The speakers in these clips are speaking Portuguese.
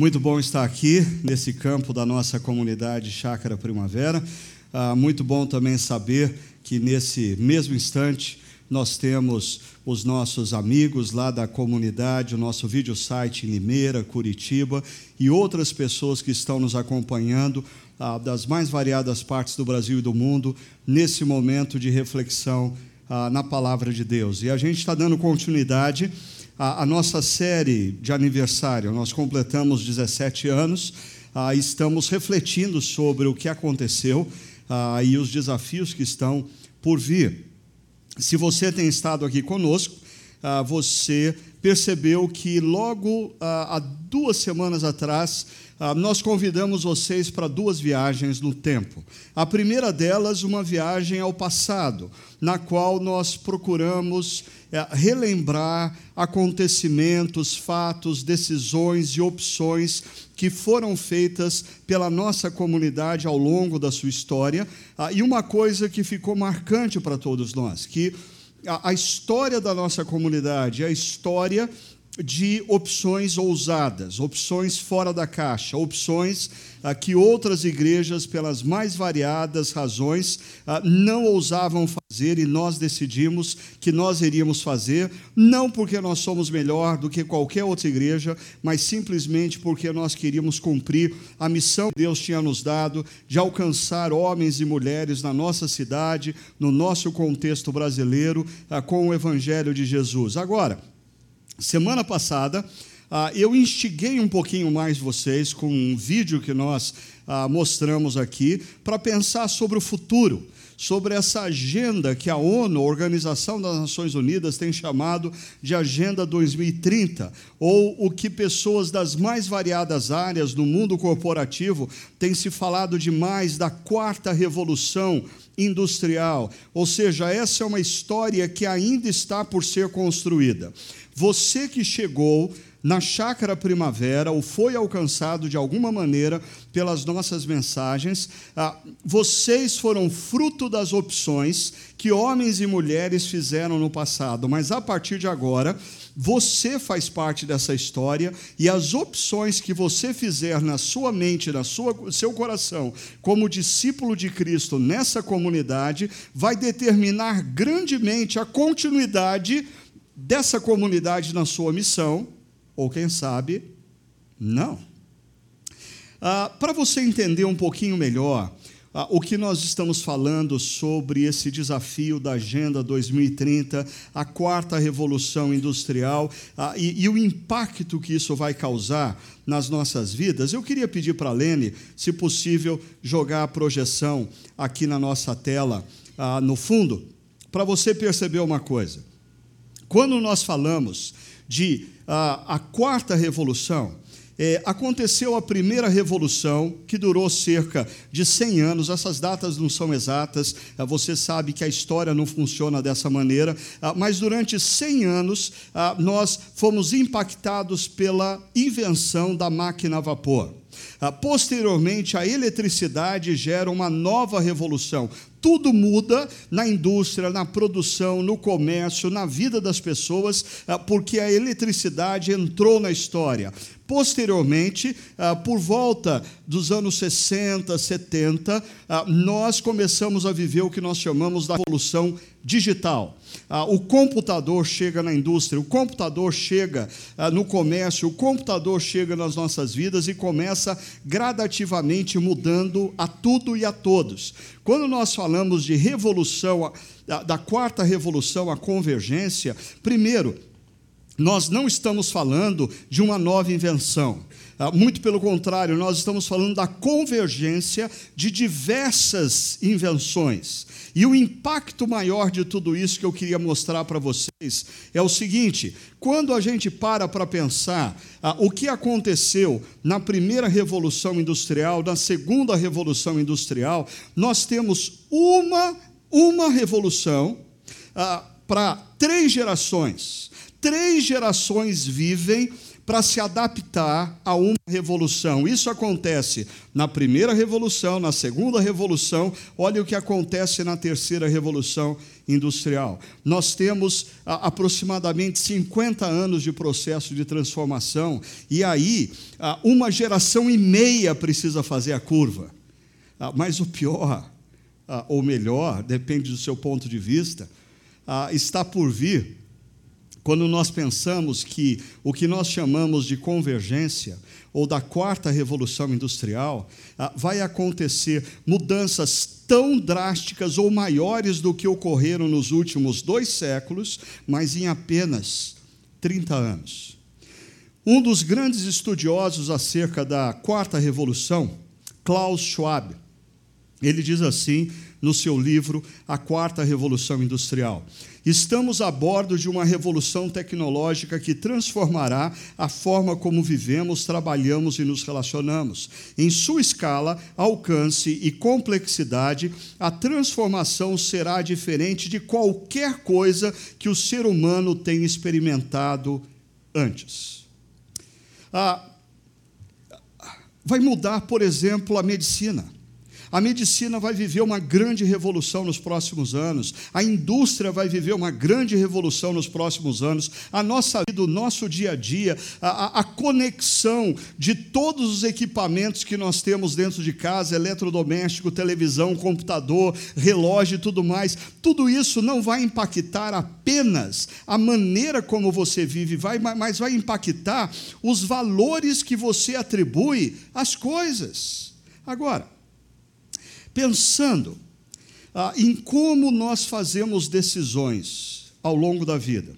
Muito bom estar aqui nesse campo da nossa comunidade Chácara Primavera. Ah, muito bom também saber que nesse mesmo instante nós temos os nossos amigos lá da comunidade, o nosso vídeo site em Limeira, Curitiba e outras pessoas que estão nos acompanhando ah, das mais variadas partes do Brasil e do mundo nesse momento de reflexão ah, na palavra de Deus. E a gente está dando continuidade a, a nossa série de aniversário. Nós completamos 17 anos, ah, estamos refletindo sobre o que aconteceu ah, e os desafios que estão por vir. Se você tem estado aqui conosco, ah, você percebeu que logo há duas semanas atrás nós convidamos vocês para duas viagens no tempo. A primeira delas, uma viagem ao passado, na qual nós procuramos relembrar acontecimentos, fatos, decisões e opções que foram feitas pela nossa comunidade ao longo da sua história. Ah, e uma coisa que ficou marcante para todos nós, que a história da nossa comunidade é a história de opções ousadas, opções fora da caixa, opções ah, que outras igrejas, pelas mais variadas razões, ah, não ousavam fazer e nós decidimos que nós iríamos fazer, não porque nós somos melhor do que qualquer outra igreja, mas simplesmente porque nós queríamos cumprir a missão que Deus tinha nos dado de alcançar homens e mulheres na nossa cidade, no nosso contexto brasileiro, ah, com o Evangelho de Jesus. Agora, Semana passada, ah, eu instiguei um pouquinho mais vocês com um vídeo que nós ah, mostramos aqui para pensar sobre o futuro, sobre essa agenda que a ONU, a Organização das Nações Unidas, tem chamado de Agenda 2030, ou o que pessoas das mais variadas áreas do mundo corporativo têm se falado demais da quarta revolução industrial. Ou seja, essa é uma história que ainda está por ser construída. Você que chegou na chácara primavera ou foi alcançado de alguma maneira pelas nossas mensagens, ah, vocês foram fruto das opções que homens e mulheres fizeram no passado, mas a partir de agora, você faz parte dessa história e as opções que você fizer na sua mente, na sua seu coração, como discípulo de Cristo nessa comunidade, vai determinar grandemente a continuidade dessa comunidade na sua missão, ou quem sabe, não. Ah, Para você entender um pouquinho melhor ah, o que nós estamos falando sobre esse desafio da Agenda 2030, a quarta revolução industrial ah, e, e, o impacto que isso vai causar nas nossas vidas, eu queria pedir para a Lene, se possível, jogar a projeção aqui na nossa tela, ah, no fundo, para você perceber uma coisa. Quando nós falamos de ah, a quarta revolução, é, aconteceu a primeira revolução, que durou cerca de 100 anos. Essas datas não são exatas, ah, você sabe que a história não funciona dessa maneira, ah, mas durante 100 anos ah, nós fomos impactados pela invenção da máquina a vapor. Ah, posteriormente, a eletricidade gera uma nova revolução tudo muda na indústria, na produção, no comércio, na vida das pessoas, ah, porque a eletricidade entrou na história. Posteriormente, ah, por volta dos anos 60, 70, ah, nós começamos a viver o que nós chamamos da revolução digital. O computador chega na indústria, o computador chega no comércio, o computador chega nas nossas vidas e começa gradativamente mudando a tudo e a todos. Quando nós falamos de revolução, da quarta revolução, a convergência, primeiro, nós não estamos falando de uma nova invenção. Ah, muito pelo contrário, nós estamos falando da convergência de diversas invenções. E o impacto maior de tudo isso que eu queria mostrar para vocês é o seguinte: quando a gente para para pensar ah, o que aconteceu na primeira revolução industrial, na segunda revolução industrial, nós temos uma, uma revolução ah, para três gerações. Três gerações vivem para se adaptar a uma revolução. Isso acontece na primeira revolução, na segunda revolução, olha o que acontece na terceira revolução industrial. Nós temos a, aproximadamente 50 anos de processo de transformação, e aí a, uma geração e meia precisa fazer a curva. Ah, mas o pior, ah, ou melhor, depende do seu ponto de vista, ah, está por vir quando nós pensamos que o que nós chamamos de convergência, ou da quarta revolução industrial, vai acontecer mudanças tão drásticas ou maiores do que ocorreram nos últimos dois séculos, mas em apenas 30 anos. Um dos grandes estudiosos acerca da quarta revolução, Klaus Schwab, ele diz assim no seu livro A Quarta Revolução Industrial: Estamos a bordo de uma revolução tecnológica que transformará a forma como vivemos, trabalhamos e nos relacionamos. Em sua escala, alcance e complexidade, a transformação será diferente de qualquer coisa que o ser humano tenha experimentado antes. Ah, vai mudar, por exemplo, a medicina. A medicina vai viver uma grande revolução nos próximos anos, a indústria vai viver uma grande revolução nos próximos anos, a nossa vida, o nosso dia a dia, a, a conexão de todos os equipamentos que nós temos dentro de casa eletrodoméstico, televisão, computador, relógio e tudo mais tudo isso não vai impactar apenas a maneira como você vive, vai, mas vai impactar os valores que você atribui às coisas. Agora, pensando ah, em como nós fazemos decisões ao longo da vida.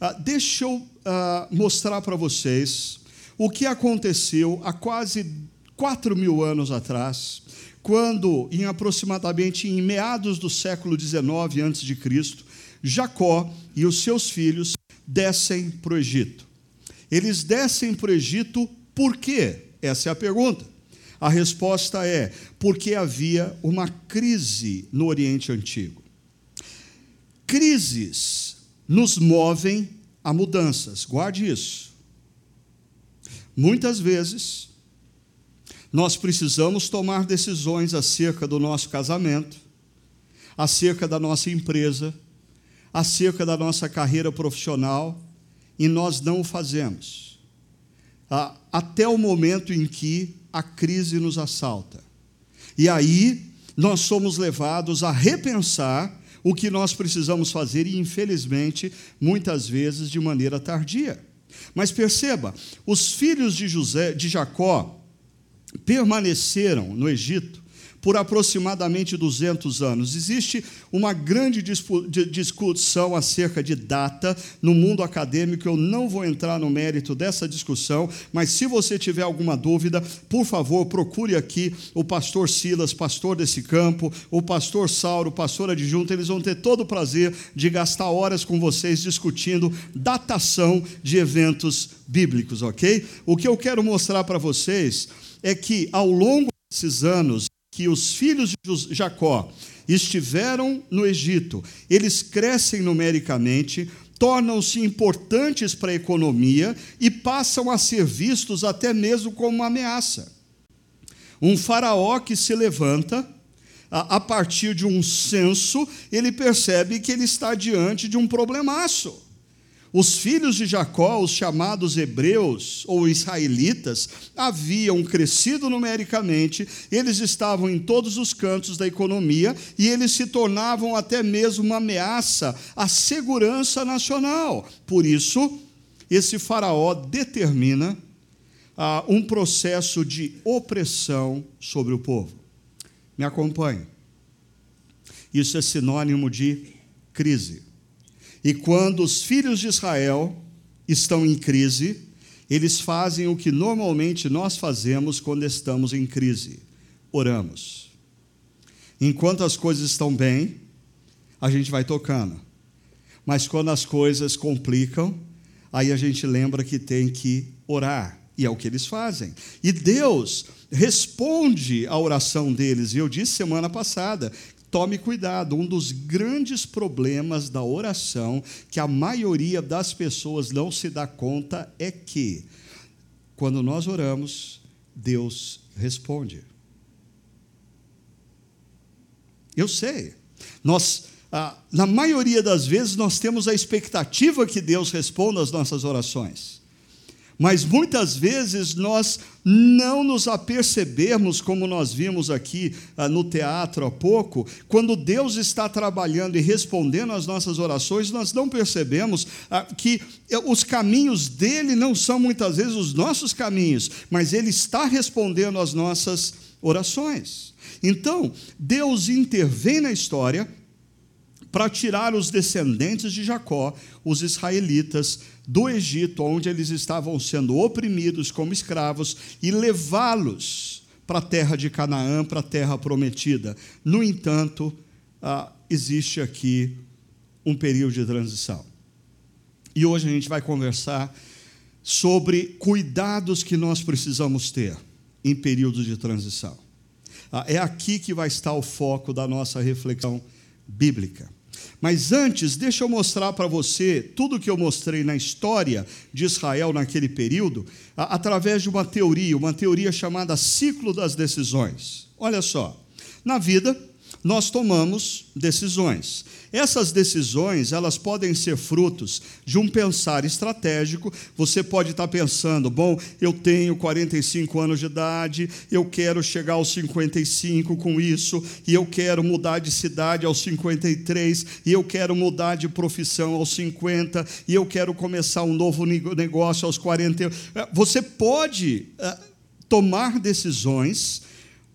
Ah, deixa eu ah, mostrar para vocês o que aconteceu há quase 4 mil anos atrás, quando, em aproximadamente em meados do século XIX a.C., Jacó e os seus filhos descem para o Egito. Eles descem para o Egito por quê? Essa é a pergunta. A resposta é porque havia uma crise no Oriente Antigo. Crises nos movem a mudanças, guarde isso. Muitas vezes, nós precisamos tomar decisões acerca do nosso casamento, acerca da nossa empresa, acerca da nossa carreira profissional, e nós não o fazemos. Até o momento em que a crise nos assalta. E aí nós somos levados a repensar o que nós precisamos fazer e, infelizmente, muitas vezes de maneira tardia. Mas perceba, os filhos de José, de Jacó, permaneceram no Egito por aproximadamente 200 anos. Existe uma grande discussão acerca de data no mundo acadêmico. Eu não vou entrar no mérito dessa discussão, mas se você tiver alguma dúvida, por favor, procure aqui o pastor Silas, pastor desse campo, o pastor Sauro, pastor adjunto. Eles vão ter todo o prazer de gastar horas com vocês discutindo datação de eventos bíblicos, ok? O que eu quero mostrar para vocês é que ao longo desses anos, que os filhos de Jacó estiveram no Egito, eles crescem numericamente, tornam-se importantes para a economia e passam a ser vistos até mesmo como uma ameaça. Um faraó que se levanta, a partir de um censo, ele percebe que ele está diante de um problemaço. Os filhos de Jacó, os chamados hebreus ou israelitas, haviam crescido numericamente, eles estavam em todos os cantos da economia e eles se tornavam até mesmo uma ameaça à segurança nacional. Por isso, esse faraó determina ah, um processo de opressão sobre o povo. Me acompanhe. Isso é sinônimo de crise. E quando os filhos de Israel estão em crise, eles fazem o que normalmente nós fazemos quando estamos em crise: oramos. Enquanto as coisas estão bem, a gente vai tocando. Mas quando as coisas complicam, aí a gente lembra que tem que orar. E é o que eles fazem. E Deus responde à oração deles. E eu disse semana passada Tome cuidado, um dos grandes problemas da oração que a maioria das pessoas não se dá conta é que quando nós oramos, Deus responde. Eu sei. Nós, ah, na maioria das vezes, nós temos a expectativa que Deus responda às nossas orações. Mas muitas vezes nós não nos apercebemos, como nós vimos aqui ah, no teatro há pouco, quando Deus está trabalhando e respondendo às nossas orações, nós não percebemos ah, que eh, os caminhos dele não são muitas vezes os nossos caminhos, mas ele está respondendo às nossas orações. Então, Deus intervém na história para tirar os descendentes de Jacó, os israelitas, do Egito, onde eles estavam sendo oprimidos como escravos, e levá-los para a terra de Canaã, para a terra prometida. No entanto, ah, existe aqui um período de transição. E hoje a gente vai conversar sobre cuidados que nós precisamos ter em períodos de transição. Ah, é aqui que vai estar o foco da nossa reflexão bíblica. Mas antes, deixa eu mostrar para você tudo o que eu mostrei na história de Israel naquele período, através de uma teoria, uma teoria chamada ciclo das decisões. Olha só, na vida, nós tomamos decisões. Essas decisões, elas podem ser frutos de um pensar estratégico. Você pode estar pensando, bom, eu tenho 45 anos de idade, eu quero chegar aos 55 com isso, e eu quero mudar de cidade aos 53, e eu quero mudar de profissão aos 50, e eu quero começar um novo negócio aos 40. Você pode eh, tomar decisões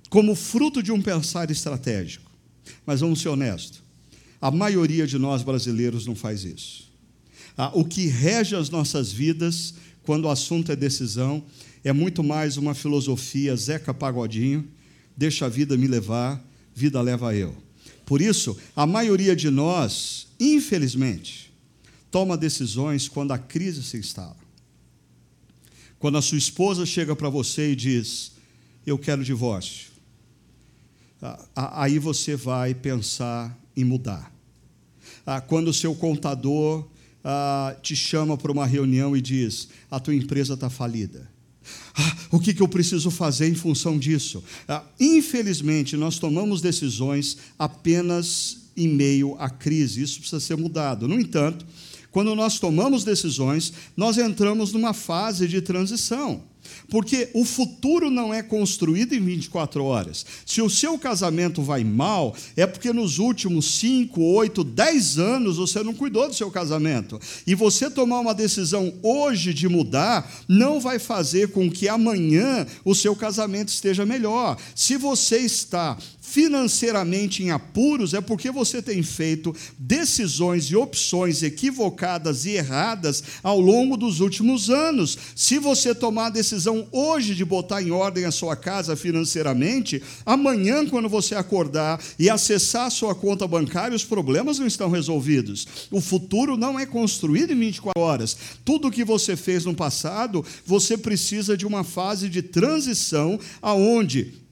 como fruto de um pensar estratégico. Mas vamos ser honestos, a maioria de nós brasileiros não faz isso. Ah, o que rege as nossas vidas, quando o assunto é decisão, é muito mais uma filosofia Zeca Pagodinho, deixa a vida me levar, vida leva eu. Por isso, a maioria de nós, infelizmente, toma decisões quando a crise se instala. Quando a sua esposa chega para você e diz: Eu quero divórcio. Aí você vai pensar em mudar. Quando o seu contador te chama para uma reunião e diz: A tua empresa está falida. Ah, o que, que, eu preciso fazer em função disso? Ah, infelizmente, nós tomamos decisões apenas em meio à crise, isso precisa ser mudado. No entanto, quando nós tomamos decisões, nós entramos numa fase de transição. Porque o futuro não é construído em 24 horas. Se o seu casamento vai mal, é porque nos últimos 5, 8, 10 anos você não cuidou do seu casamento. E você tomar uma decisão hoje de mudar, não vai fazer com que amanhã o seu casamento esteja melhor. Se você está financeiramente em apuros, é porque você tem feito decisões e opções equivocadas e erradas ao longo dos últimos anos. Se você tomar a decisão hoje de botar em ordem a sua casa financeiramente, amanhã, quando você acordar e acessar a sua conta bancária, os problemas não estão resolvidos. O futuro não é construído em 24 horas. Tudo que você fez no passado, você precisa de uma fase de transição aonde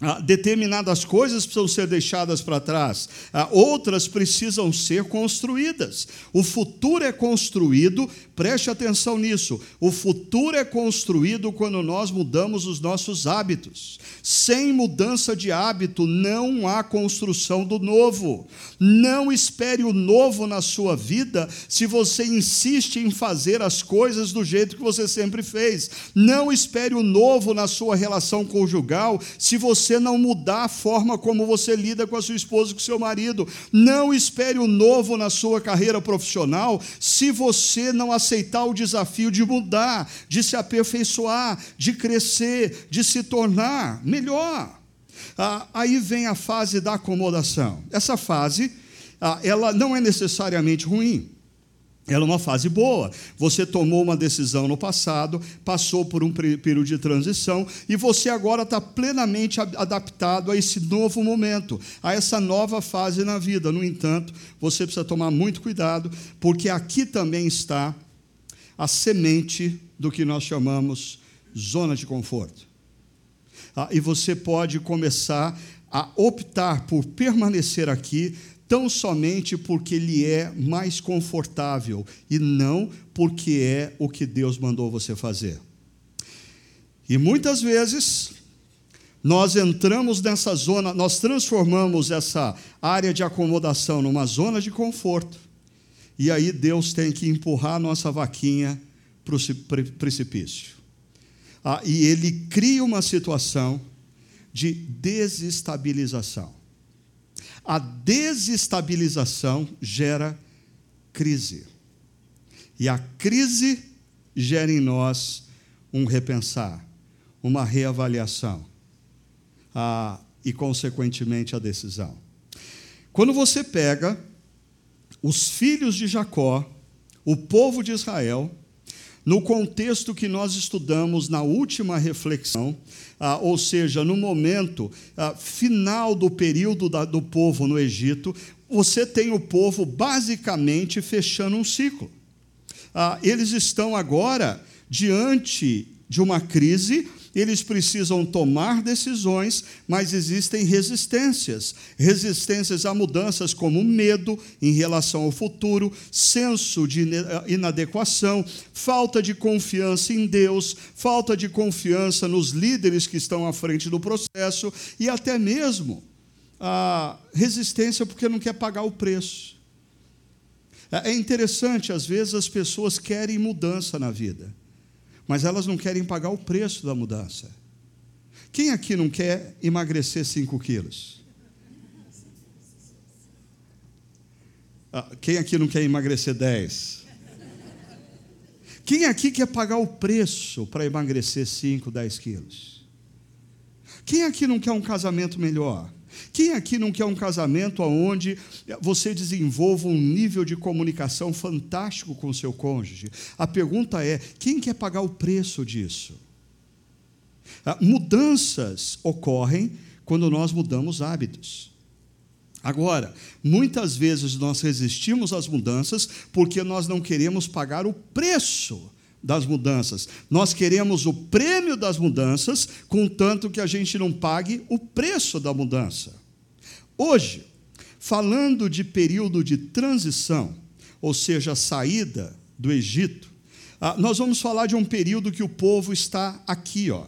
ah, determinadas coisas precisam ser deixadas para trás, ah, outras precisam ser construídas. O futuro é construído, preste atenção nisso. O futuro é construído quando nós mudamos os nossos hábitos. Sem mudança de hábito, não há construção do novo. Não espere o novo na sua vida se você insiste em fazer as coisas do jeito que você sempre fez. Não espere o novo na sua relação conjugal se você você não mudar a forma como você lida com a sua esposa, com o seu marido. Não espere o novo na sua carreira profissional se você não aceitar o desafio de mudar, de se aperfeiçoar, de crescer, de se tornar melhor. Ah, aí vem a fase da acomodação. Essa fase, ah, ela não é necessariamente ruim. Ela é uma fase boa. Você tomou uma decisão no passado, passou por um período de transição e você agora está plenamente adaptado a esse novo momento, a essa nova fase na vida. No entanto, você precisa tomar muito cuidado, porque aqui também está a semente do que nós chamamos zona de conforto. Ah, e você pode começar a optar por permanecer aqui tão somente porque ele é mais confortável e não porque é o que Deus mandou você fazer. E muitas vezes nós entramos nessa zona, nós transformamos essa área de acomodação numa zona de conforto. E aí Deus tem que empurrar a nossa vaquinha para o precipício. Ah, e ele cria uma situação de desestabilização. A desestabilização gera crise. E a crise gera em nós um repensar, uma reavaliação a, e, consequentemente, a decisão. Quando você pega os filhos de Jacó, o povo de Israel, no contexto que nós estudamos na última reflexão, ah, ou seja, no momento ah, final do período da, do povo no Egito, você tem o povo basicamente fechando um ciclo. Ah, eles estão agora diante de uma crise eles precisam tomar decisões, mas existem resistências. Resistências a mudanças como medo em relação ao futuro, senso de inadequação, falta de confiança em Deus, falta de confiança nos líderes que estão à frente do processo e até mesmo a resistência porque não quer pagar o preço. É interessante, às vezes as pessoas querem mudança na vida mas elas não querem pagar o preço da mudança. Quem aqui não quer emagrecer 5 quilos? Ah, quem aqui não quer emagrecer 10? Quem aqui quer pagar o preço para emagrecer 5, 10 quilos? Quem aqui não quer um casamento melhor? Quem aqui não quer um casamento onde você desenvolva um nível de comunicação fantástico com o seu cônjuge? A pergunta é: quem quer pagar o preço disso? Ah, mudanças ocorrem quando nós mudamos hábitos. Agora, muitas vezes nós resistimos às mudanças porque nós não queremos pagar o preço das mudanças. Nós queremos o prêmio das mudanças, contanto que a gente não pague o preço da mudança. Hoje, falando de período de transição, ou seja, saída do Egito, ah, nós vamos falar de um período que o povo está aqui, ó.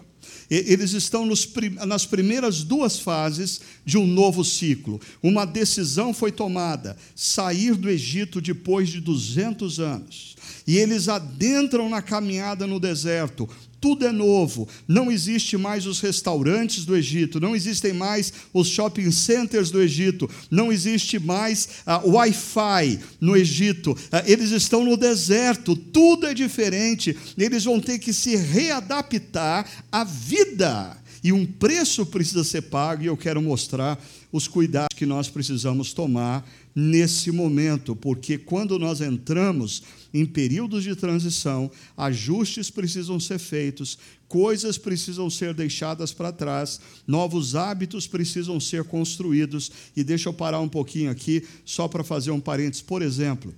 Eles estão nos, nas primeiras duas fases de um novo ciclo. Uma decisão foi tomada: sair do Egito depois de 200 anos e eles adentram na caminhada no deserto. Tudo é novo, não existe mais os restaurantes do Egito, não existem mais os shopping centers do Egito, não existe mais uh, Wi-Fi no Egito, uh, eles estão no deserto, tudo é diferente, eles vão ter que se readaptar à vida, e um preço precisa ser pago, e eu quero mostrar os cuidados que nós precisamos tomar nesse momento, porque quando nós entramos em períodos de transição, ajustes precisam ser feitos, coisas precisam ser deixadas para trás, novos hábitos precisam ser construídos. E deixa eu parar um pouquinho aqui, só para fazer um parênteses. Por exemplo,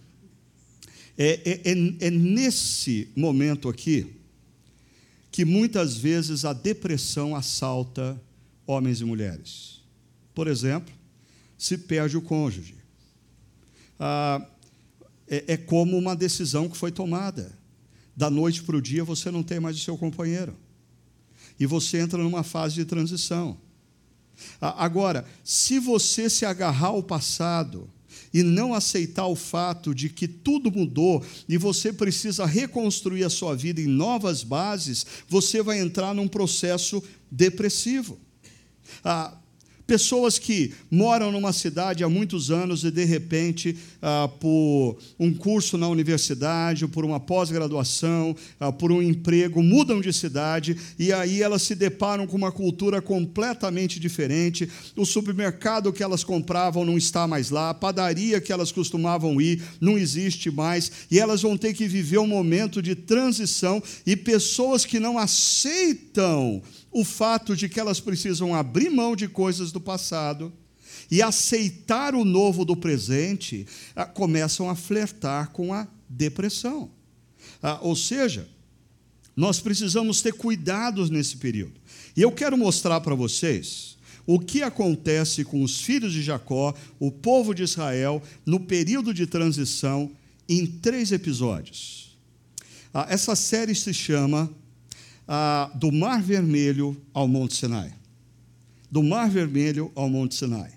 é, é, é, é nesse momento aqui que muitas vezes a depressão assalta homens e mulheres. Por exemplo, se perde o cônjuge ah, é, é como uma decisão que foi tomada. Da noite para o dia você não tem mais o seu companheiro. E você entra numa fase de transição. Agora, se você se agarrar ao passado e não aceitar o fato de que tudo mudou e você precisa reconstruir a sua vida em novas bases, você vai entrar num processo depressivo. Ah, Pessoas que moram numa cidade há muitos anos e, de repente, ah, por um curso na universidade, por uma pós-graduação, ah, por um emprego, mudam de cidade e aí elas se deparam com uma cultura completamente diferente. O supermercado que elas compravam não está mais lá, a padaria que elas costumavam ir não existe mais e elas vão ter que viver um momento de transição e pessoas que não aceitam o fato de que elas precisam abrir mão de coisas do passado e aceitar o novo do presente, ah, começam a flertar com a depressão. Ah, ou seja, nós precisamos ter cuidados nesse período. E eu quero mostrar para vocês o que acontece com os filhos de Jacó, o povo de Israel, no período de transição, em três episódios. Ah, essa série se chama ah, do Mar Vermelho ao Monte Sinai. Do Mar Vermelho ao Monte Sinai.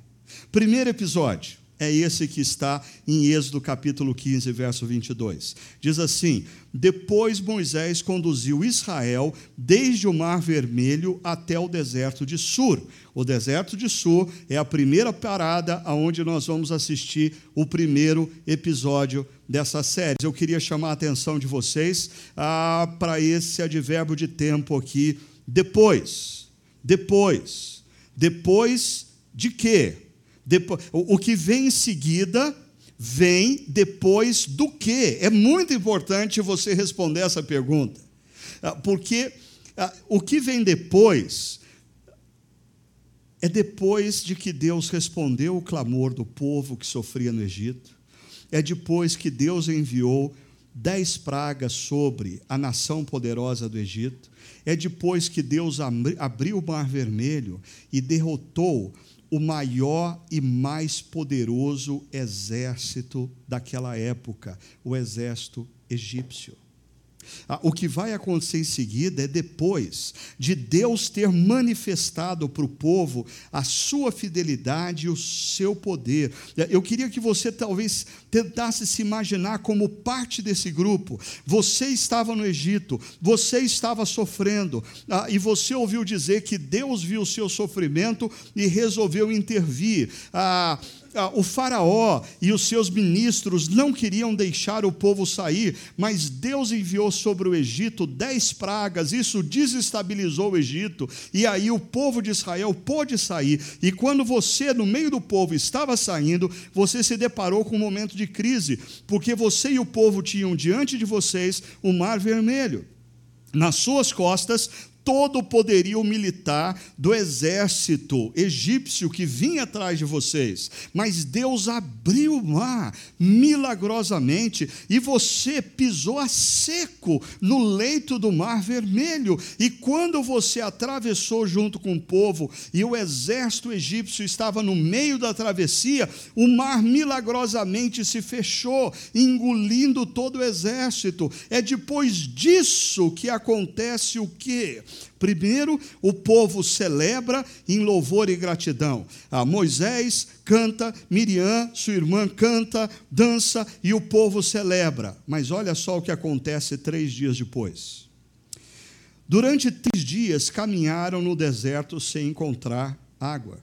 Primeiro episódio é esse que está em Êxodo capítulo 15, verso 22. Diz assim: Depois Moisés conduziu Israel desde o Mar Vermelho até o deserto de Sur. O deserto de Sur é a primeira parada aonde nós vamos assistir o primeiro episódio dessa série. Eu queria chamar a atenção de vocês ah, para esse advérbio de tempo aqui. Depois. Depois. Depois de quê? Depois, o, o que vem em seguida vem depois do que? É muito importante você responder essa pergunta, ah, porque ah, o que vem depois é depois de que Deus respondeu o clamor do povo que sofria no Egito, é depois que Deus enviou dez pragas sobre a nação poderosa do Egito, é depois que Deus abriu o mar vermelho e derrotou o maior e mais poderoso exército daquela época, o exército egípcio. Ah, o que vai acontecer em seguida é depois de Deus ter manifestado para o povo a sua fidelidade e o seu poder. Eu queria que você talvez tentasse se imaginar como parte desse grupo. Você estava no Egito, você estava sofrendo, ah, e você ouviu dizer que Deus viu o seu sofrimento e resolveu intervir. Ah, o Faraó e os seus ministros não queriam deixar o povo sair, mas Deus enviou sobre o Egito dez pragas, isso desestabilizou o Egito, e aí o povo de Israel pôde sair. E quando você, no meio do povo, estava saindo, você se deparou com um momento de crise, porque você e o povo tinham diante de vocês o Mar Vermelho. Nas suas costas, todo o poderio militar do exército egípcio que vinha atrás de vocês. Mas Deus abriu o mar milagrosamente e você pisou a seco no leito do mar vermelho. E quando você atravessou junto com o povo e o exército egípcio estava no meio da travessia, o mar milagrosamente se fechou, engolindo todo o exército. É depois disso que acontece o que? Primeiro, o povo celebra em louvor e gratidão. Ah, Moisés canta, Miriam, sua irmã, canta, dança e o povo celebra. Mas olha só o que acontece três dias depois. Durante três dias caminharam no deserto sem encontrar água.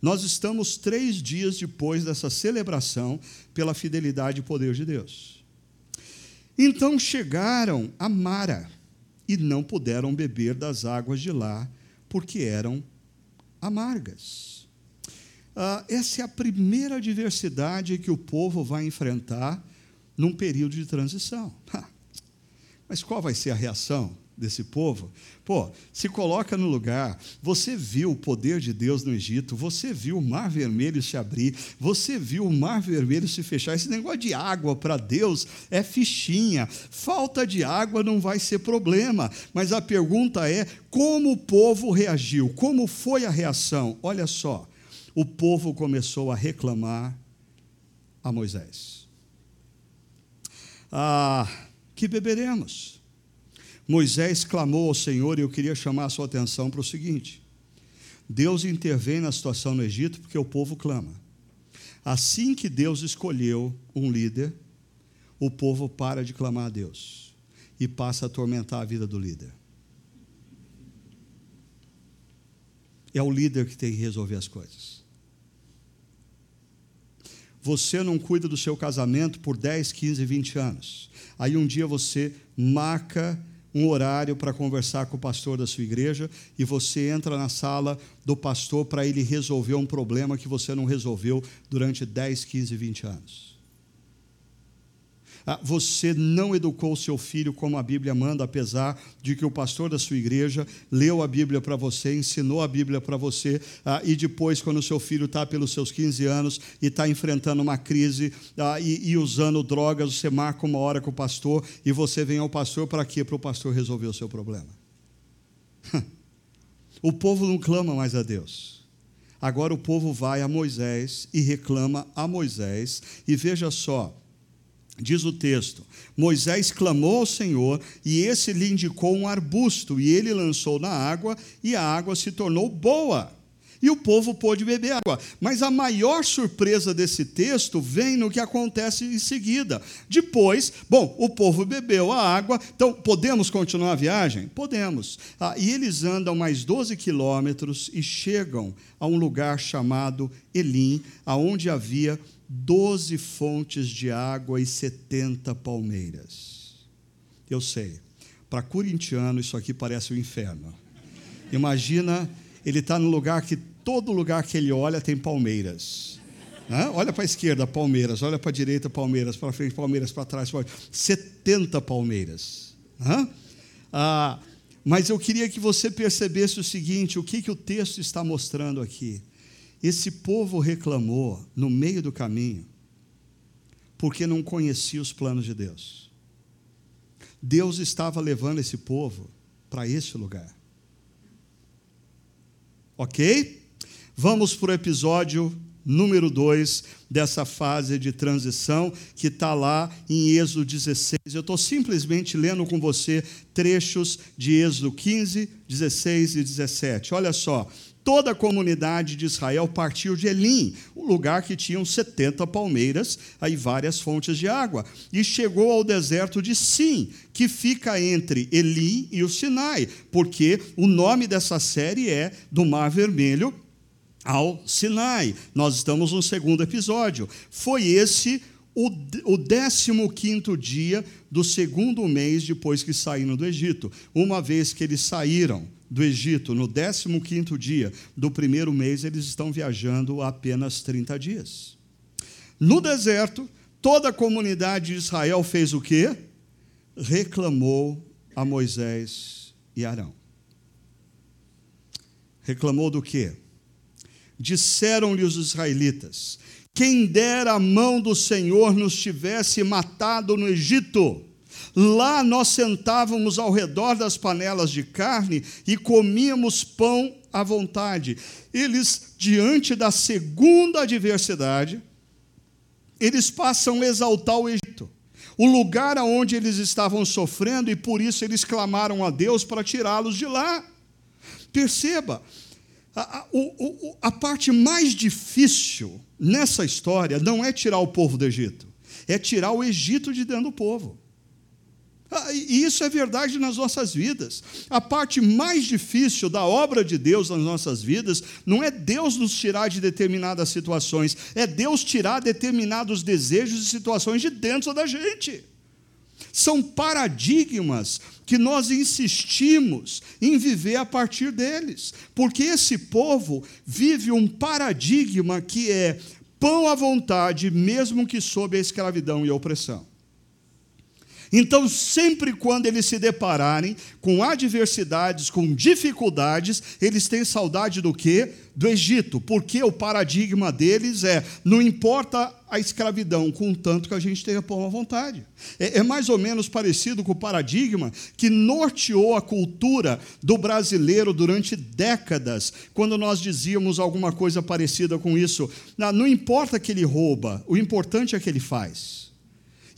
Nós estamos três dias depois dessa celebração pela fidelidade e poder de Deus. Então chegaram a Mara e não puderam beber das águas de lá, porque eram amargas. Ah, essa é a primeira adversidade que o povo vai enfrentar num período de transição. Mas qual vai ser a reação? Desse povo. Pô, se coloca no lugar. Você viu o poder de Deus no Egito, você viu o mar vermelho se abrir, você viu o mar vermelho se fechar. Esse negócio de água para Deus é fichinha. Falta de água não vai ser problema. Mas a pergunta é: como o povo reagiu? Como foi a reação? Olha só. O povo começou a reclamar a Moisés. Ah, que beberemos? Moisés clamou ao Senhor e eu queria chamar a sua atenção para o seguinte: Deus intervém na situação no Egito porque o povo clama. Assim que Deus escolheu um líder, o povo para de clamar a Deus e passa a atormentar a vida do líder. É o líder que tem que resolver as coisas. Você não cuida do seu casamento por 10, 15, 20 anos. Aí um dia você marca um horário para conversar com o pastor da sua igreja e você entra na sala do pastor para ele resolver um problema que você não resolveu durante 10, 15, 20 anos. Ah, você não educou seu filho como a Bíblia manda, apesar de que o pastor da sua igreja leu a Bíblia para você, ensinou a Bíblia para você, ah, e depois, quando o seu filho está pelos seus 15 anos e está enfrentando uma crise ah, e, e usando drogas, você marca uma hora com o pastor e você vem ao pastor para quê? Para o pastor resolver o seu problema. o povo não clama mais a Deus. Agora o povo vai a Moisés e reclama a Moisés, e veja só, Diz o texto: Moisés clamou ao Senhor, e esse lhe indicou um arbusto, e ele lançou na água, e a água se tornou boa. E o povo pôde beber água. Mas a maior surpresa desse texto vem no que acontece em seguida. Depois, bom, o povo bebeu a água, então podemos continuar a viagem? Podemos. Ah, e eles andam mais 12 quilômetros e chegam a um lugar chamado Elim, aonde havia doze fontes de água e setenta palmeiras. Eu sei, para corintiano isso aqui parece o um inferno. Imagina, ele está no lugar que todo lugar que ele olha tem palmeiras. Hã? Olha para a esquerda, palmeiras. Olha para a direita, palmeiras. Para frente, palmeiras. Para trás, palmeiras. 70 palmeiras. Ah, mas eu queria que você percebesse o seguinte: o que, que o texto está mostrando aqui? Esse povo reclamou no meio do caminho, porque não conhecia os planos de Deus. Deus estava levando esse povo para esse lugar. Ok? Vamos para o episódio número 2 dessa fase de transição que está lá em Êxodo 16. Eu estou simplesmente lendo com você trechos de Êxodo 15, 16 e 17. Olha só toda a comunidade de Israel partiu de Elim, um lugar que tinha 70 palmeiras, aí várias fontes de água, e chegou ao deserto de Sim, que fica entre Elim e o Sinai, porque o nome dessa série é do Mar Vermelho ao Sinai. Nós estamos no segundo episódio. Foi esse o 15 dia do segundo mês depois que saíram do Egito. Uma vez que eles saíram do Egito, no 15 dia do primeiro mês, eles estão viajando apenas 30 dias. No deserto, toda a comunidade de Israel fez o quê? Reclamou a Moisés e Arão. Reclamou do quê? Disseram-lhe os israelitas: Quem dera a mão do Senhor nos tivesse matado no Egito Lá nós sentávamos ao redor das panelas de carne e comíamos pão à vontade. Eles, diante da segunda adversidade, eles passam a exaltar o Egito, o lugar aonde eles estavam sofrendo, e por isso eles clamaram a Deus para tirá-los de lá. Perceba, a, a, a parte mais difícil nessa história não é tirar o povo do Egito, é tirar o Egito de dentro do povo. Ah, e isso é verdade nas nossas vidas. A parte mais difícil da obra de Deus nas nossas vidas não é Deus nos tirar de determinadas situações, é Deus tirar determinados desejos e situações de dentro da gente. São paradigmas que nós insistimos em viver a partir deles, porque esse povo vive um paradigma que é pão à vontade, mesmo que sob a escravidão e a opressão. Então, sempre quando eles se depararem com adversidades, com dificuldades, eles têm saudade do quê? Do Egito, porque o paradigma deles é: não importa a escravidão, contanto que a gente tenha pão à vontade. É, é mais ou menos parecido com o paradigma que norteou a cultura do brasileiro durante décadas, quando nós dizíamos alguma coisa parecida com isso. Não, não importa que ele rouba, o importante é que ele faz.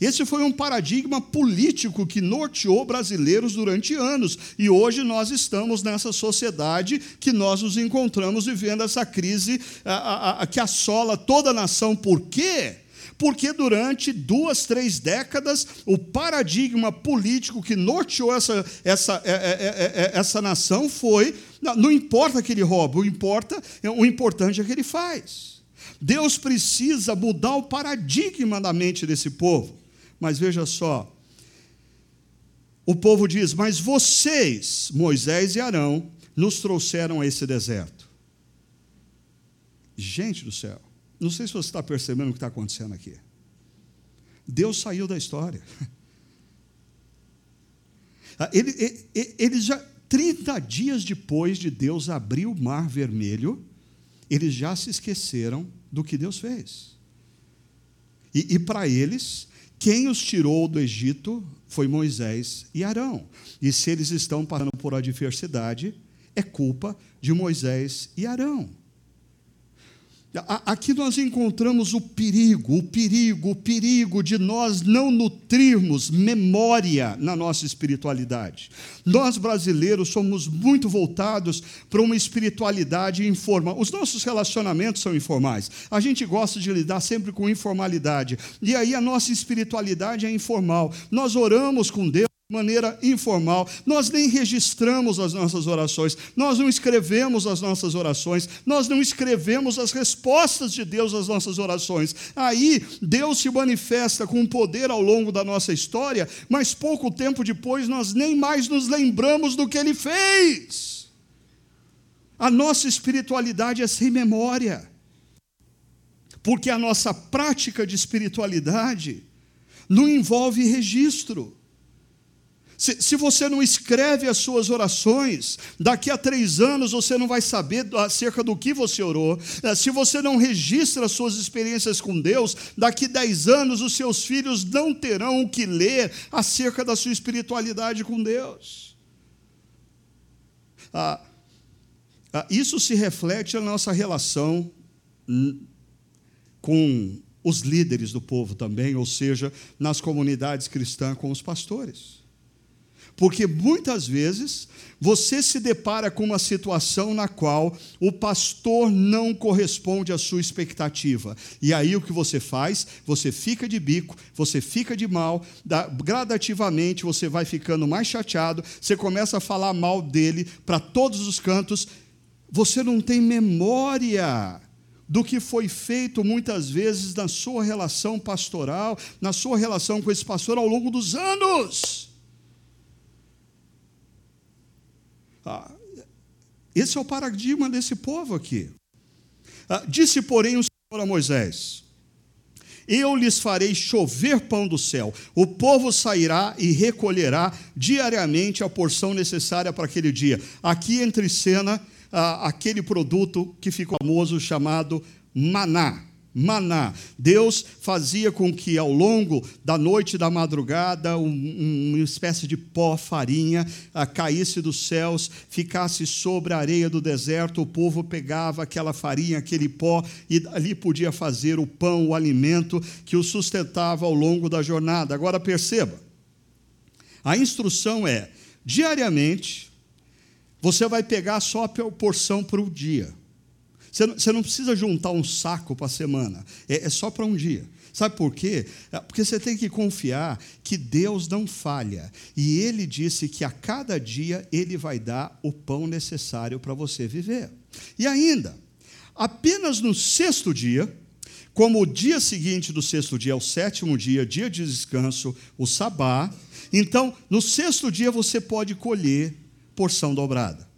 Esse foi um paradigma político que norteou brasileiros durante anos. E hoje nós estamos nessa sociedade que nós nos encontramos vivendo essa crise a, a, a, que assola toda a nação. Por quê? Porque durante duas, três décadas, o paradigma político que norteou essa, essa, é, é, é, essa nação foi: não, importa que ele rouba, o, importa, o importante é que ele faz. Deus precisa mudar o paradigma da mente desse povo. Mas veja só, o povo diz: Mas vocês, Moisés e Arão, nos trouxeram a esse deserto. Gente do céu, não sei se você está percebendo o que está acontecendo aqui. Deus saiu da história. Ele, ele, ele já, 30 dias depois de Deus abrir o mar vermelho, eles já se esqueceram do que Deus fez. E, e para eles, quem os tirou do Egito foi Moisés e Arão. E se eles estão passando por adversidade, é culpa de Moisés e Arão. Aqui nós encontramos o perigo, o perigo, o perigo de nós não nutrirmos memória na nossa espiritualidade. Nós brasileiros somos muito voltados para uma espiritualidade informal. Os nossos relacionamentos são informais. A gente gosta de lidar sempre com informalidade. E aí a nossa espiritualidade é informal. Nós oramos com Deus maneira informal. Nós nem registramos as nossas orações, nós não escrevemos as nossas orações, nós não escrevemos as respostas de Deus às nossas orações. Aí Deus se manifesta com poder ao longo da nossa história, mas pouco tempo depois nós nem mais nos lembramos do que ele fez. A nossa espiritualidade é sem memória. Porque a nossa prática de espiritualidade não envolve registro. Se, se, você não escreve as suas orações, daqui a três anos você não vai saber acerca do que você orou. É, se você não registra as suas experiências com Deus, daqui a dez anos os seus filhos não terão o que ler acerca da sua espiritualidade com Deus. Ah, ah, isso se reflete na nossa relação com os líderes do povo também, ou seja, nas comunidades cristãs com os pastores. Porque muitas vezes você se depara com uma situação na qual o pastor não corresponde à sua expectativa. E aí o que você faz? Você fica de bico, você fica de mal, gradativamente você vai ficando mais chateado, você começa a falar mal dele para todos os cantos. Você não tem memória do que foi feito muitas vezes na sua relação pastoral, na sua relação com esse pastor ao longo dos anos. Ah, esse é o paradigma desse povo aqui. Ah, disse, porém, o Senhor a Moisés: Eu lhes farei chover pão do céu. O povo sairá e recolherá diariamente a porção necessária para aquele dia. Aqui entre cena ah, aquele produto que ficou famoso chamado maná maná. Deus fazia com que ao longo da noite e da madrugada um, uma espécie de pó, farinha, ah, caísse dos céus, ficasse sobre a areia do deserto. O povo pegava aquela farinha, aquele pó e ali podia fazer o pão, o alimento que o sustentava ao longo da jornada. Agora perceba, a instrução é diariamente você vai pegar só a porção para o dia. Você não, você não precisa juntar um saco para a semana, é, é só para um dia. Sabe por quê? É, porque você tem que confiar que Deus não falha. E Ele disse que a cada dia Ele vai dar o pão necessário para você viver. E ainda, apenas no sexto dia, como o dia seguinte do sexto dia é o sétimo dia, dia de descanso, o sabá, então no sexto dia você pode colher porção dobrada.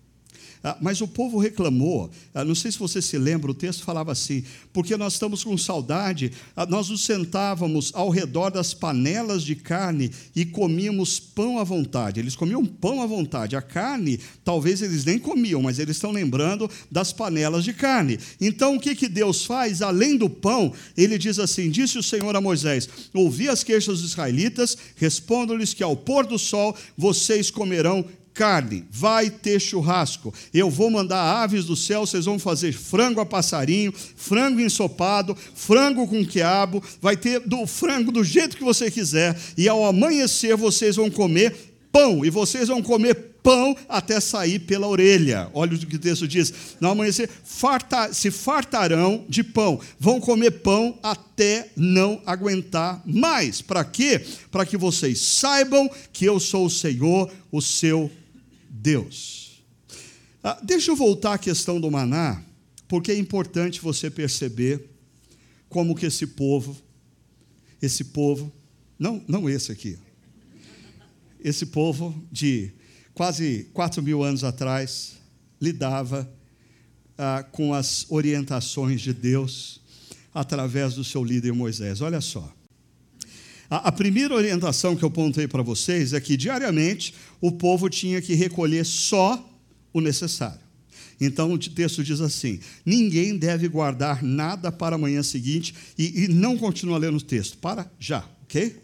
Ah, mas o povo reclamou, ah, não sei se você se lembra, o texto falava assim: porque nós estamos com saudade, ah, nós nos sentávamos ao redor das panelas de carne e comíamos pão à vontade. Eles comiam pão à vontade, a carne, talvez eles nem comiam, mas eles estão lembrando das panelas de carne. Então o que, que Deus faz? Além do pão, ele diz assim: Disse o Senhor a Moisés: Ouvi as queixas dos israelitas, respondo-lhes que ao pôr do sol vocês comerão carne, vai ter churrasco. Eu vou mandar aves do céu, vocês vão fazer frango a passarinho, frango ensopado, frango com quiabo, vai ter do frango do jeito que você quiser, e ao amanhecer vocês vão comer pão, e vocês vão comer pão até sair pela orelha. Olha o que o texto diz. No amanhecer, farta, se fartarão de pão, vão comer pão até não aguentar mais. Para quê? Para que vocês saibam que eu sou o Senhor, o seu Deus. Ah, deixa eu voltar à questão do maná, porque é importante você perceber como que esse povo, esse povo, não, não esse aqui, esse povo de quase quatro mil anos atrás lidava ah, com as orientações de Deus através do seu líder Moisés. Olha só. A, primeira orientação que eu pontei para vocês é que diariamente o povo tinha que recolher só o necessário. Então o texto diz assim: ninguém deve guardar nada para a manhã seguinte, e, e não continua lendo o texto, para já, ok?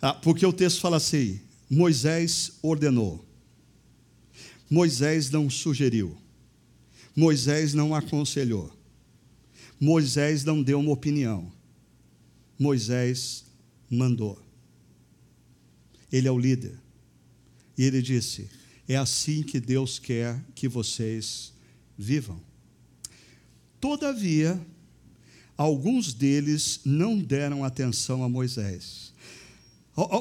Ah, porque o texto fala assim: Moisés ordenou, Moisés não sugeriu, Moisés não aconselhou, Moisés não deu uma opinião. Moisés mandou. Ele é o líder. E ele disse: É assim que Deus quer que vocês vivam. Todavia, alguns deles não deram atenção a Moisés.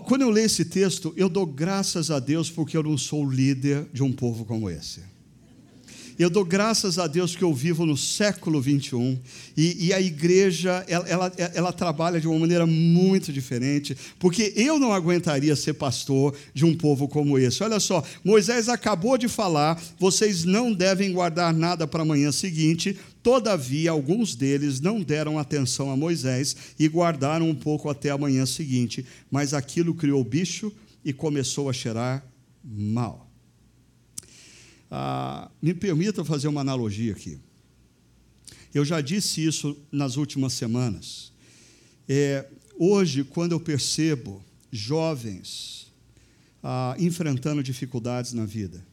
Quando eu leio esse texto, eu dou graças a Deus porque eu não sou líder de um povo como esse. Eu dou graças a Deus que eu vivo no século 21 e, e a igreja ela, ela, ela, trabalha de uma maneira muito diferente, porque eu não aguentaria ser pastor de um povo como esse. Olha só, Moisés acabou de falar: vocês não devem guardar nada para a manhã seguinte. Todavia, alguns deles não deram atenção a Moisés e guardaram um pouco até a manhã seguinte, mas aquilo criou bicho e começou a cheirar mal. Ah, me permita fazer uma analogia aqui. Eu já disse isso nas últimas semanas. É, hoje, quando eu percebo jovens ah, enfrentando dificuldades na vida,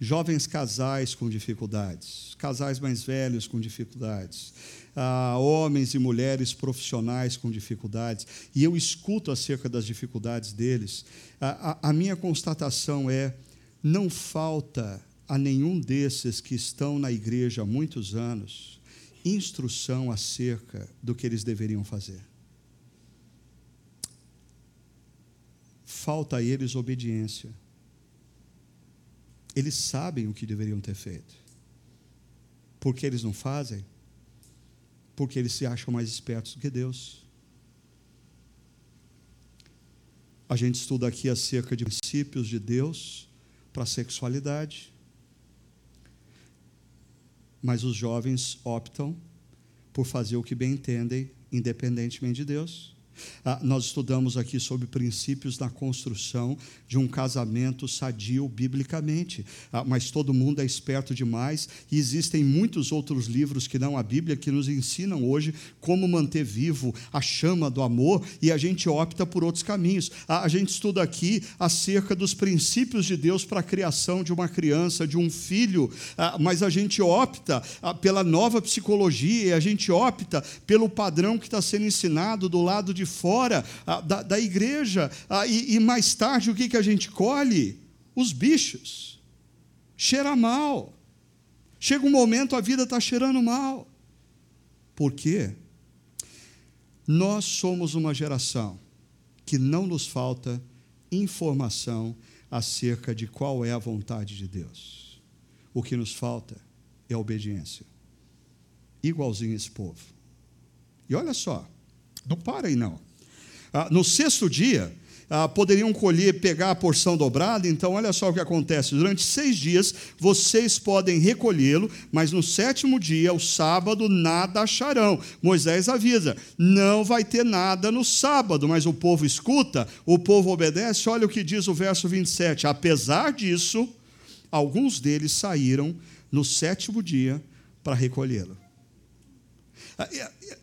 jovens casais com dificuldades, casais mais velhos com dificuldades, ah, homens e mulheres profissionais com dificuldades, e eu escuto acerca das dificuldades deles, a, a, a minha constatação é não falta a nenhum desses que estão na igreja há muitos anos instrução acerca do que eles deveriam fazer. Falta a eles obediência. Eles sabem o que deveriam ter feito. Por que eles não fazem? Porque eles se acham mais espertos do que Deus. A gente estuda aqui acerca de princípios de Deus para a sexualidade. Mas os jovens optam por fazer o que bem entendem, independentemente de Deus. Ah, nós estudamos aqui sobre princípios na construção de um casamento sadio biblicamente, ah, mas todo mundo é esperto demais e existem muitos outros livros que não a Bíblia que nos ensinam hoje como manter vivo a chama do amor e a gente opta por outros caminhos. Ah, a gente estuda aqui acerca dos princípios de Deus para a criação de uma criança, de um filho, ah, mas a gente opta ah, pela nova psicologia e a gente opta pelo padrão que está sendo ensinado do lado de de fora da, da, igreja. E, e, mais tarde, o que, que a gente colhe? Os bichos. Cheira mal. Chega um momento, a vida está cheirando mal. Por quê? Nós somos uma geração que não nos falta informação acerca de qual é a vontade de Deus. O que nos falta é obediência. Igualzinho esse povo. E olha só, não para aí, não. Ah, no sexto dia, ah, poderiam colher, pegar a porção dobrada, então olha só o que acontece. Durante seis dias vocês podem recolhê-lo, mas no sétimo dia, o sábado, nada acharão. Moisés avisa: não vai ter nada no sábado, mas o povo escuta, o povo obedece. Olha o que diz o verso 27. Apesar disso, alguns deles saíram no sétimo dia para recolhê-lo.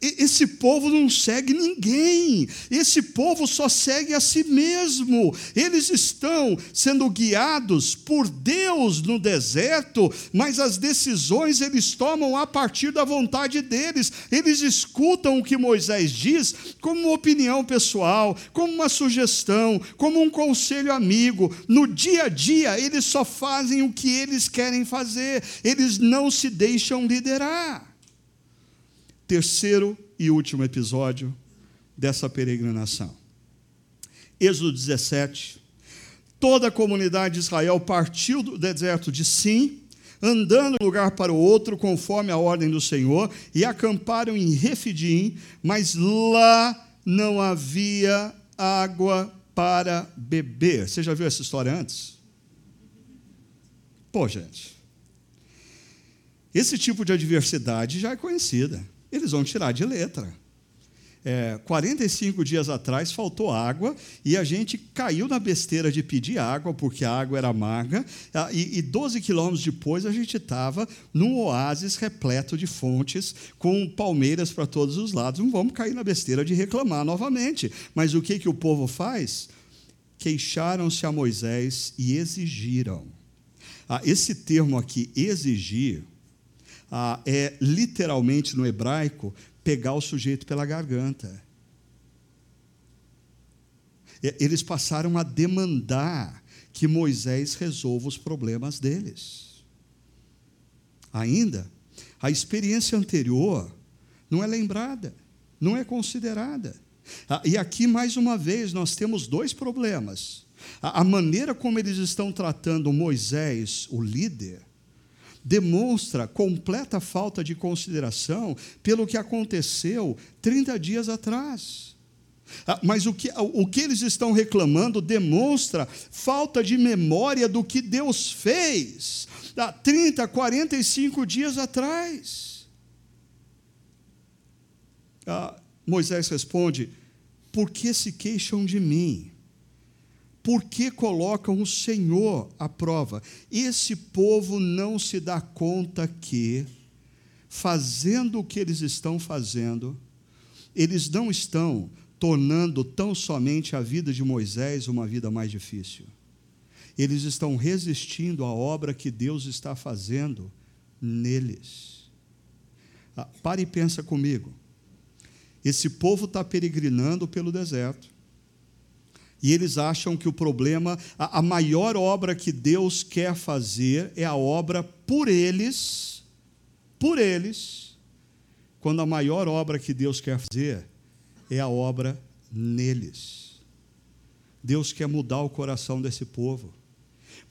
Esse povo não segue ninguém, esse povo só segue a si mesmo. Eles estão sendo guiados por Deus no deserto, mas as decisões eles tomam a partir da vontade deles. Eles escutam o que Moisés diz como uma opinião pessoal, como uma sugestão, como um conselho amigo. No dia a dia, eles só fazem o que eles querem fazer, eles não se deixam liderar terceiro e último episódio dessa peregrinação. Êxodo 17. Toda a comunidade de Israel partiu do deserto de Sim, andando de um lugar para o outro, conforme a ordem do Senhor, e acamparam em Refidim, mas lá não havia água para beber. Você já viu essa história antes? Pô, gente. Esse tipo de adversidade já é conhecida eles vão tirar de letra. É, 45 dias atrás faltou água e a gente caiu na besteira de pedir água, porque a água era amarga, ah, e, e 12 quilômetros depois a gente estava num oásis repleto de fontes, com palmeiras para todos os lados. Não vamos cair na besteira de reclamar novamente. Mas o que, que o povo faz? Queixaram-se a Moisés e exigiram. Ah, esse termo aqui, exigir, ah, é literalmente no hebraico pegar o sujeito pela garganta. Eles passaram a demandar que Moisés resolva os problemas deles. Ainda, a experiência anterior não é lembrada, não é considerada. Ah, e aqui, mais uma vez, nós temos dois problemas. A maneira como eles estão tratando Moisés, o líder, demonstra completa falta de consideração pelo que aconteceu 30 dias atrás. Ah, mas o que, o que eles estão reclamando demonstra falta de memória do que Deus fez há 30, 45 dias atrás. Ah, Moisés responde: Por que se queixam de mim? Por que colocam o Senhor à prova? Esse povo não se dá conta que, fazendo o que eles estão fazendo, eles não estão tornando tão somente a vida de Moisés uma vida mais difícil. Eles estão resistindo à obra que Deus está fazendo neles. Ah, pare e pensa comigo. Esse povo está peregrinando pelo deserto e eles acham que o problema, a, a maior obra que Deus quer fazer é a obra por eles, por eles, quando a maior obra que Deus quer fazer é a obra neles. Deus quer mudar o coração desse povo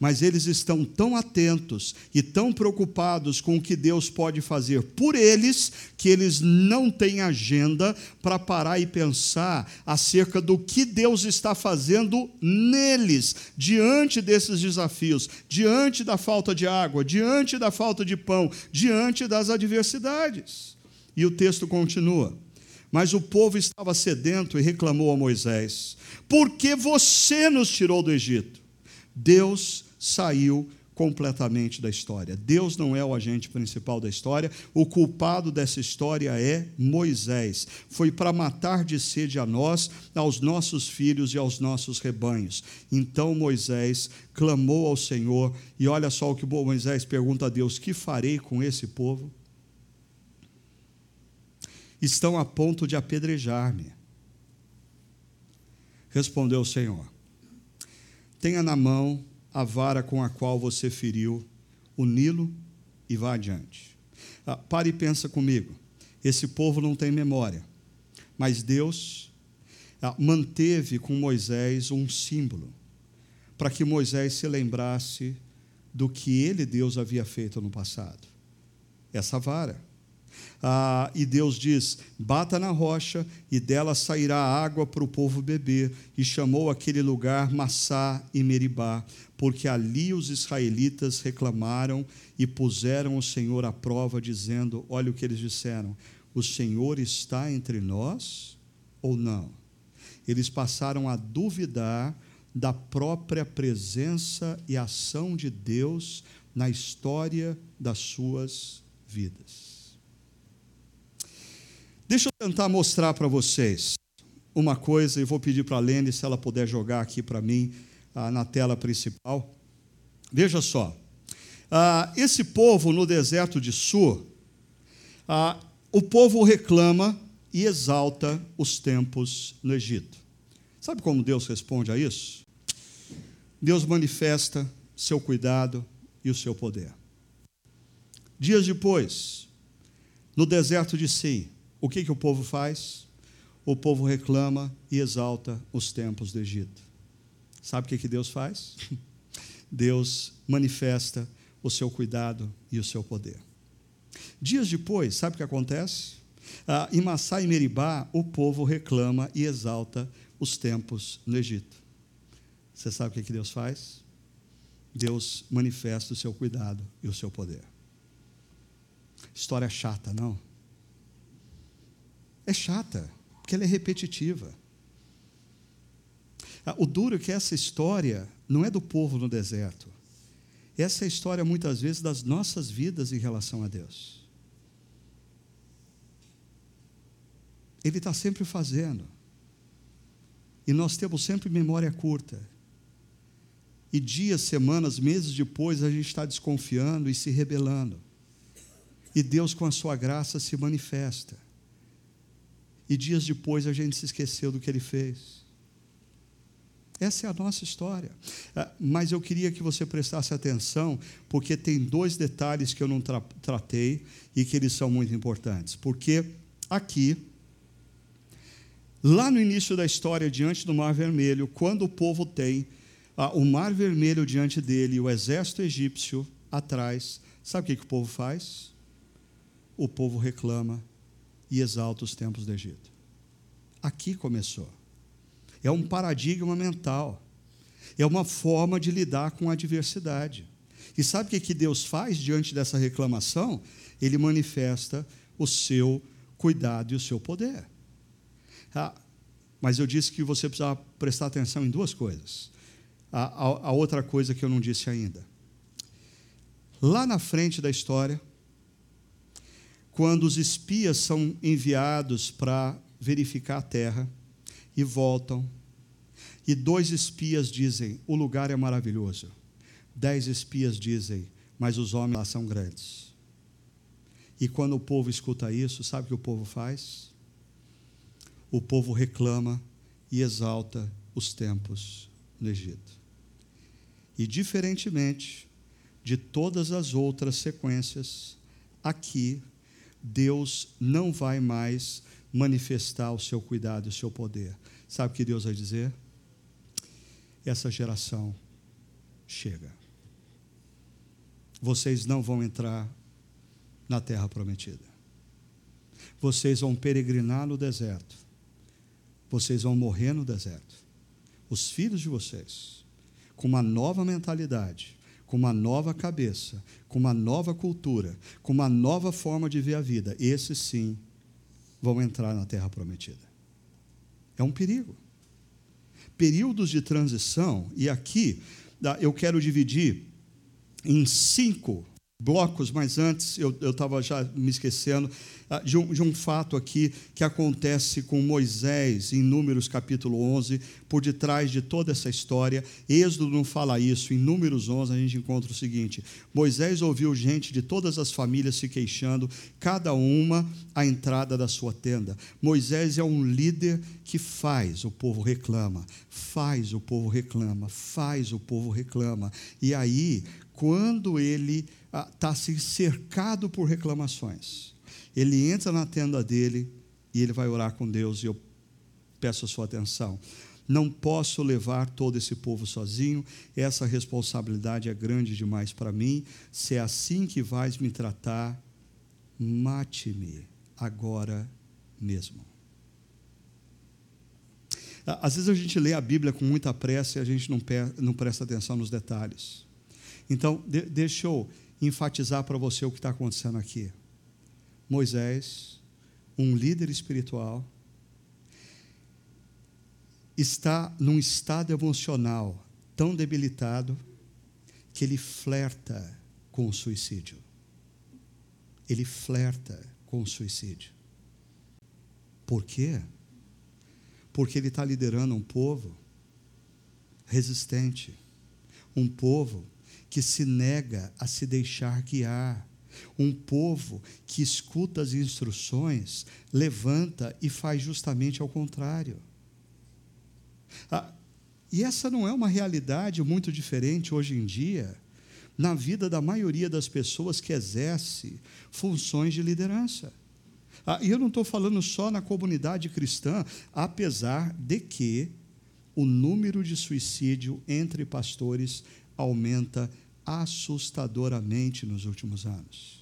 mas eles estão tão atentos e tão preocupados com o que Deus pode fazer por eles, que eles não têm agenda para parar e pensar acerca do que Deus está fazendo neles, diante desses desafios, diante da falta de água, diante da falta de pão, diante das adversidades. E o texto continua. Mas o povo estava sedento e reclamou a Moisés: Por que você nos tirou do Egito? Deus saiu completamente da história. Deus não é o agente principal da história, o culpado dessa história é Moisés. Foi para matar de sede a nós, aos nossos filhos e aos nossos rebanhos. Então Moisés clamou ao Senhor, e olha só o que Moisés pergunta a Deus: Que farei com esse povo? Estão a ponto de apedrejar-me. Respondeu o Senhor: Tenha na mão a vara com a qual você feriu o Nilo e vá adiante. Ah, pare e pensa comigo. Esse povo não tem memória, mas Deus ah, manteve com Moisés um símbolo para que Moisés se lembrasse do que ele, Deus, havia feito no passado. Essa vara. Ah, e Deus diz: bata na rocha, e dela sairá água para o povo beber. E chamou aquele lugar Massá e Meribá, porque ali os israelitas reclamaram e puseram o Senhor à prova, dizendo: Olha o que eles disseram: O Senhor está entre nós ou não? Eles passaram a duvidar da própria presença e ação de Deus na história das suas vidas. Deixa eu tentar mostrar para vocês uma coisa e vou pedir para a Lene se ela puder jogar aqui para mim ah, na tela principal. Veja só. Ah, esse povo no deserto de Sur, ah, o povo reclama e exalta os tempos no Egito. Sabe como Deus responde a isso? Deus manifesta seu cuidado e o seu poder. Dias depois, no deserto de Sim, o que, que o povo faz? O povo reclama e exalta os tempos do Egito. Sabe o que, que Deus faz? Deus manifesta o seu cuidado e o seu poder. Dias depois, sabe o que acontece? Ah, em Massá e Meribá, o povo reclama e exalta os tempos no Egito. Você sabe o que, que Deus faz? Deus manifesta o seu cuidado e o seu poder. História chata, não? É chata, porque ela é repetitiva. Ah, o duro é que essa história não é do povo no deserto. Essa é a história, muitas vezes, das nossas vidas em relação a Deus. Ele está sempre fazendo. E nós temos sempre memória curta. E dias, semanas, meses depois, a gente está desconfiando e se rebelando. E Deus, com a sua graça, se manifesta. E dias depois a gente se esqueceu do que ele fez. Essa é a nossa história. Ah, mas eu queria que você prestasse atenção, porque tem dois detalhes que eu não tra tratei e que eles são muito importantes. Porque aqui, lá no início da história, diante do Mar Vermelho, quando o povo tem ah, o Mar Vermelho diante dele e o exército egípcio atrás, sabe o que, que o povo faz? O povo reclama e exalta os tempos do Egito. Aqui começou. É um paradigma mental. É uma forma de lidar com a adversidade. E sabe o que, Deus faz diante dessa reclamação? Ele manifesta o seu cuidado e o seu poder. Ah, mas eu disse que você precisava prestar atenção em duas coisas. A, a, a outra coisa que eu não disse ainda. Lá na frente da história, quando os espias são enviados para verificar a terra e voltam, e dois espias dizem: O lugar é maravilhoso. Dez espias dizem: Mas os homens lá são grandes. E quando o povo escuta isso, sabe o que o povo faz? O povo reclama e exalta os tempos no Egito. E diferentemente de todas as outras sequências, aqui Deus não vai mais manifestar o seu cuidado e o seu poder. Sabe o que Deus vai dizer? Essa geração chega. Vocês não vão entrar na terra prometida. Vocês vão peregrinar no deserto. Vocês vão morrer no deserto. Os filhos de vocês, com uma nova mentalidade, com uma nova cabeça, com uma nova cultura, com uma nova forma de ver a vida, esses sim vão entrar na terra prometida. É um perigo. Períodos de transição, e aqui eu quero dividir em cinco blocos, mas antes eu estava já me esquecendo ah, de um, de um, fato aqui que acontece com Moisés em Números capítulo 11, por detrás de toda essa história. Êxodo não fala isso, em Números 11 a gente encontra o seguinte: Moisés ouviu gente de todas as famílias se queixando, cada uma à entrada da sua tenda. Moisés é um líder que faz, o povo reclama, faz, o povo reclama, faz, o povo reclama. E aí, quando ele está assim, cercado por reclamações. Ele entra na tenda dele e ele vai orar com Deus, e eu peço a sua atenção. Não posso levar todo esse povo sozinho, essa responsabilidade é grande demais para mim. Se é assim que vais me tratar, mate-me agora mesmo. Às vezes a gente lê a Bíblia com muita pressa e a gente não, presta atenção nos detalhes. Então, deixa eu enfatizar para você o que está acontecendo aqui. Moisés, um líder espiritual, está num estado emocional tão debilitado que ele flerta com o suicídio. Ele flerta com o suicídio. Por quê? Porque ele está liderando um povo resistente, um povo que se nega a se deixar guiar. Um povo que escuta as instruções, levanta e faz justamente ao contrário. Ah, e essa não é uma realidade muito diferente hoje em dia na vida da maioria das pessoas que exerce funções de liderança. Ah, e eu não estou falando só na comunidade cristã, apesar de que o número de suicídio entre pastores aumenta assustadoramente nos últimos anos.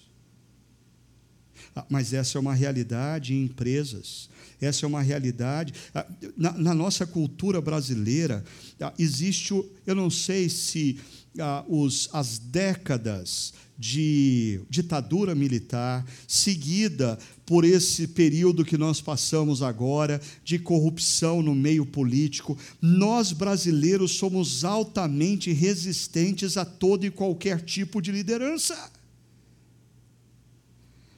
Ah, mas essa é uma realidade em empresas, essa é uma realidade. Ah, na, na nossa cultura brasileira, ah, existe, eu não sei se os, as décadas de ditadura militar, seguida por esse período que nós passamos agora, de corrupção no meio político, nós brasileiros somos altamente resistentes a todo e qualquer tipo de liderança.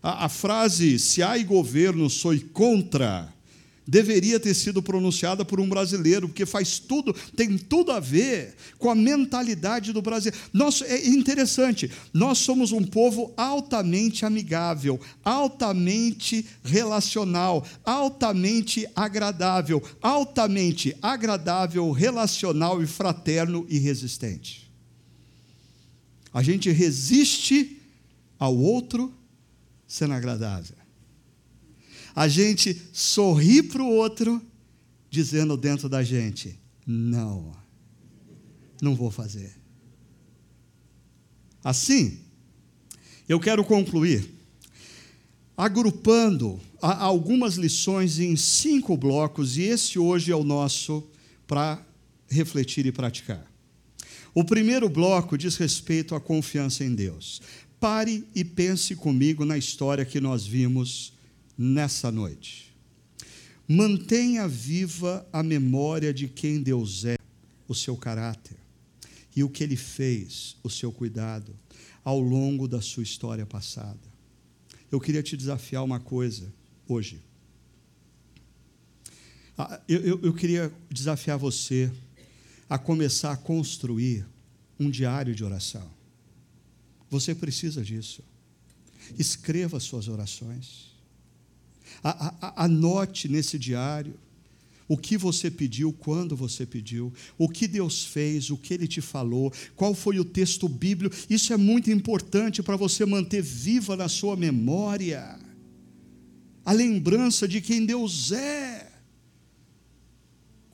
A, a frase, se há governo, sou contra, deveria ter sido pronunciada por um brasileiro, porque faz tudo, tem tudo a ver com a mentalidade do Brasil. Nós, é interessante, nós somos um povo altamente amigável, altamente relacional, altamente agradável, altamente agradável, relacional e fraterno e resistente. A gente resiste ao outro sendo agradável a gente sorrir para o outro, dizendo dentro da gente: não, não vou fazer. Assim, eu quero concluir agrupando algumas lições em cinco blocos, e esse hoje é o nosso para refletir e praticar. O primeiro bloco diz respeito à confiança em Deus. Pare e pense comigo na história que nós vimos nessa noite. Mantenha viva a memória de quem Deus é, o seu caráter e o que ele fez, o seu cuidado, ao longo da sua história passada. Eu queria te desafiar uma coisa hoje. Ah, eu, eu, eu queria desafiar você a começar a construir um diário de oração. Você precisa disso. Escreva suas orações. Anote nesse diário o que você pediu, quando você pediu, o que Deus fez, o que Ele te falou, qual foi o texto bíblico. Isso é muito importante para você manter viva na sua memória a lembrança de quem Deus é.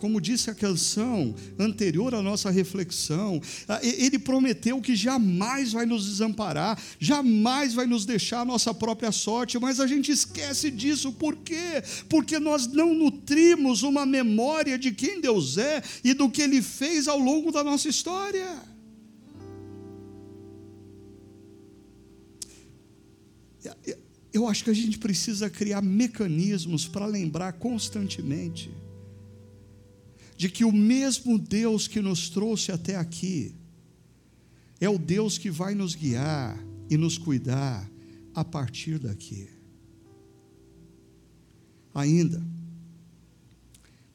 Como disse a canção anterior à nossa reflexão, ele prometeu que jamais vai nos desamparar, jamais vai nos deixar a nossa própria sorte, mas a gente esquece disso, por quê? Porque nós não nutrimos uma memória de quem Deus é e do que Ele fez ao longo da nossa história. Eu acho que a gente precisa criar mecanismos para lembrar constantemente de que o mesmo Deus que nos trouxe até aqui é o Deus que vai nos guiar e nos cuidar a partir daqui. Ainda,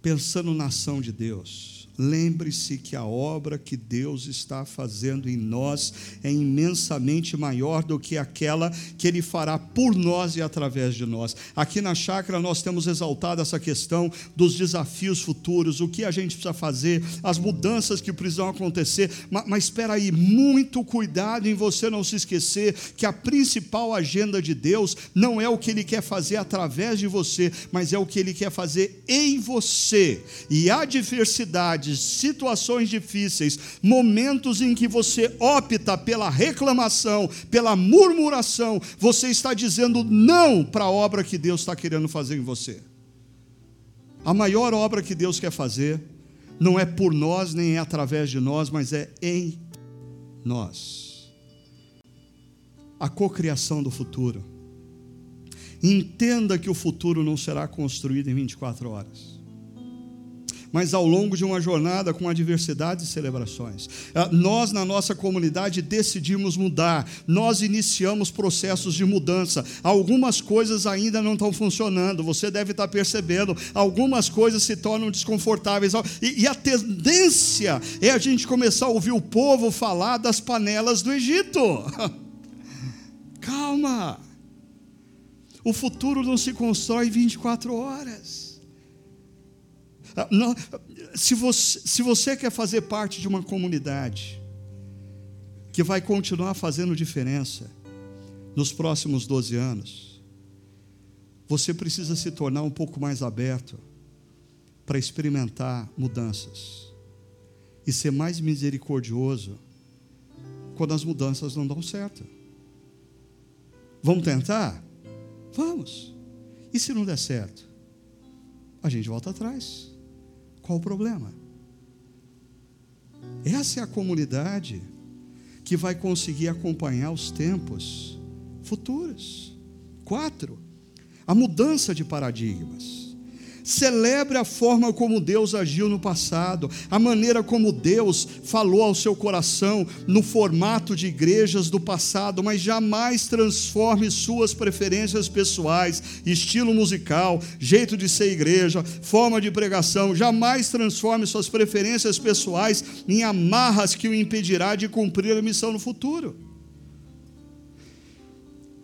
pensando na ação de Deus, Lembre-se que a obra que Deus está fazendo em nós é imensamente maior do que aquela que Ele fará por nós e através de nós. Aqui na chácara nós temos exaltado essa questão dos desafios futuros, o que a gente precisa fazer, as mudanças que precisam acontecer. Mas, mas espera aí, muito cuidado em você não se esquecer que a principal agenda de Deus não é o que Ele quer fazer através de você, mas é o que Ele quer fazer em você. E a diversidade situações difíceis, momentos em que você opta pela reclamação, pela murmuração, você está dizendo não para a obra que Deus está querendo fazer em você. A maior obra que Deus quer fazer não é por nós, nem é através de nós, mas é em nós. A cocriação do futuro. Entenda que o futuro não será construído em 24 horas mas ao longo de uma jornada com adversidades e celebrações. Ah, nós, na nossa comunidade, decidimos mudar, nós iniciamos processos de mudança. Algumas coisas ainda não estão funcionando, você deve estar percebendo, algumas coisas se tornam desconfortáveis, e, e a tendência é a gente começar a ouvir o povo falar das panelas do Egito. Calma. O futuro não se constrói em 24 horas. Ah, se, você, se você quer fazer parte de uma comunidade que vai continuar fazendo diferença nos próximos 12 anos, você precisa se tornar um pouco mais aberto para experimentar mudanças e ser mais misericordioso quando as mudanças não dão certo. Vamos tentar? Vamos. E se não der certo? A gente volta atrás. Qual o problema? Essa é a comunidade que vai conseguir acompanhar os tempos futuros. Quatro, a mudança de paradigmas. Celebre a forma como Deus agiu no passado, a maneira como Deus falou ao seu coração no formato de igrejas do passado, mas jamais transforme suas preferências pessoais, estilo musical, jeito de ser igreja, forma de pregação, jamais transforme suas preferências pessoais em amarras que o impedirá de cumprir a missão no futuro.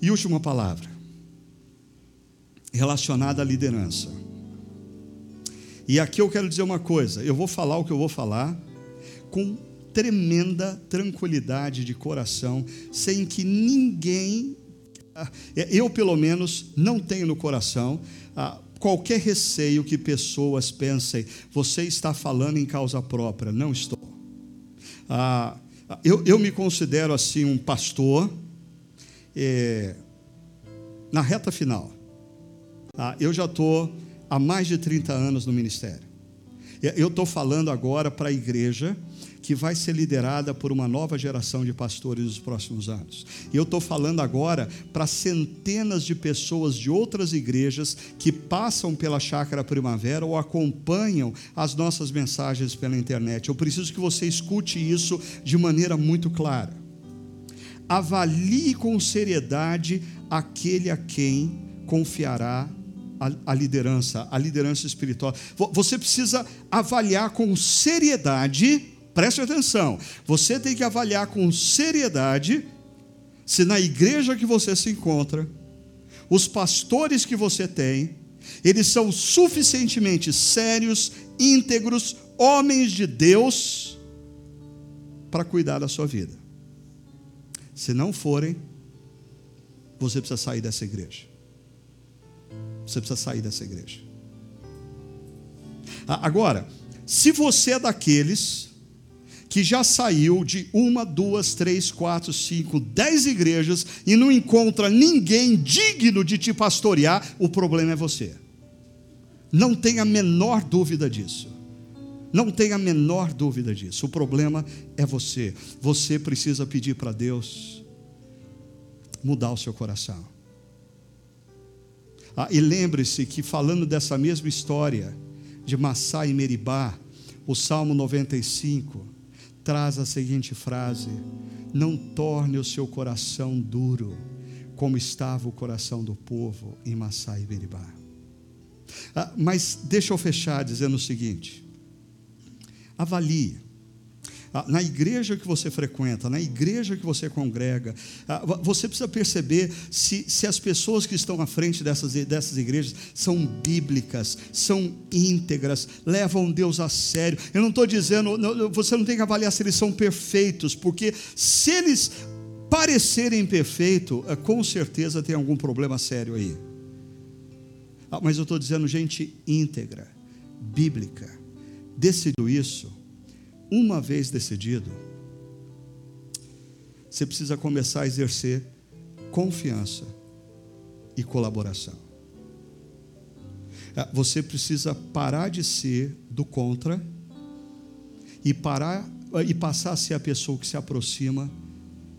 E última palavra, relacionada à liderança. E aqui eu quero dizer uma coisa: eu vou falar o que eu vou falar com tremenda tranquilidade de coração, sem que ninguém, ah, eu pelo menos, não tenho no coração ah, qualquer receio que pessoas pensem, você está falando em causa própria. Não estou. Ah, eu, eu me considero assim um pastor é, na reta final. eu já estou há mais de 30 anos no ministério. Eu estou falando agora para a igreja que vai ser liderada por uma nova geração de pastores nos próximos anos. E eu estou falando agora para centenas de pessoas de outras igrejas que passam pela Chácara Primavera ou acompanham as nossas mensagens pela internet. Eu preciso que você escute isso de maneira muito clara. Avalie com seriedade aquele a quem confiará a, liderança, a liderança espiritual. Você precisa avaliar com seriedade, preste atenção, você tem que avaliar com seriedade se na igreja que você se encontra, os pastores que você tem, eles são suficientemente sérios, íntegros, homens de Deus para cuidar da sua vida. Se não forem, você precisa sair dessa igreja. Você precisa sair dessa igreja. Agora, se você é daqueles que já saiu de uma, duas, três, quatro, cinco, dez igrejas e não encontra ninguém digno de te pastorear, o problema é você. Não tenha a menor dúvida disso. Não tenha a menor dúvida disso. O problema é você. Você precisa pedir para Deus mudar o seu coração. Ah, e lembre-se que, falando dessa mesma história de Massá e Meribá, o Salmo 95 traz a seguinte frase: Não torne o seu coração duro, como estava o coração do povo em Massá e Meribá. Ah, mas deixa eu fechar dizendo o seguinte: avalie na igreja que você frequenta, na igreja que você congrega, ah, você precisa perceber se, se as pessoas que estão à frente dessas, dessas igrejas são bíblicas, são íntegras, levam Deus a sério. Eu não estou dizendo, você não tem que avaliar se eles são perfeitos, porque se eles parecerem perfeitos, ah, com certeza tem algum problema sério aí. Mas eu estou dizendo gente íntegra, bíblica, decidiu isso uma vez decidido, você precisa começar a exercer confiança e colaboração. É, você precisa parar de ser do contra e parar e passar a ser a pessoa que se aproxima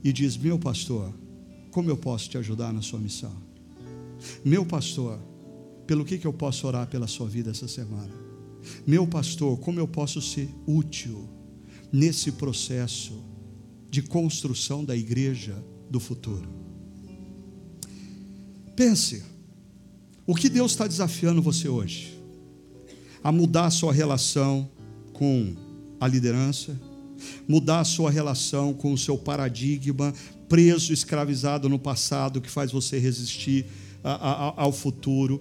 e diz: "Meu pastor, como eu posso te ajudar na sua missão? Meu pastor, pelo que, que eu posso orar pela sua vida essa semana? Meu pastor, como eu posso ser útil nesse processo de construção da igreja do futuro. Pense, o que Deus está desafiando você hoje? A mudar a sua relação com a liderança, mudar a sua relação com o seu paradigma preso, escravizado no passado, que faz você resistir ao futuro,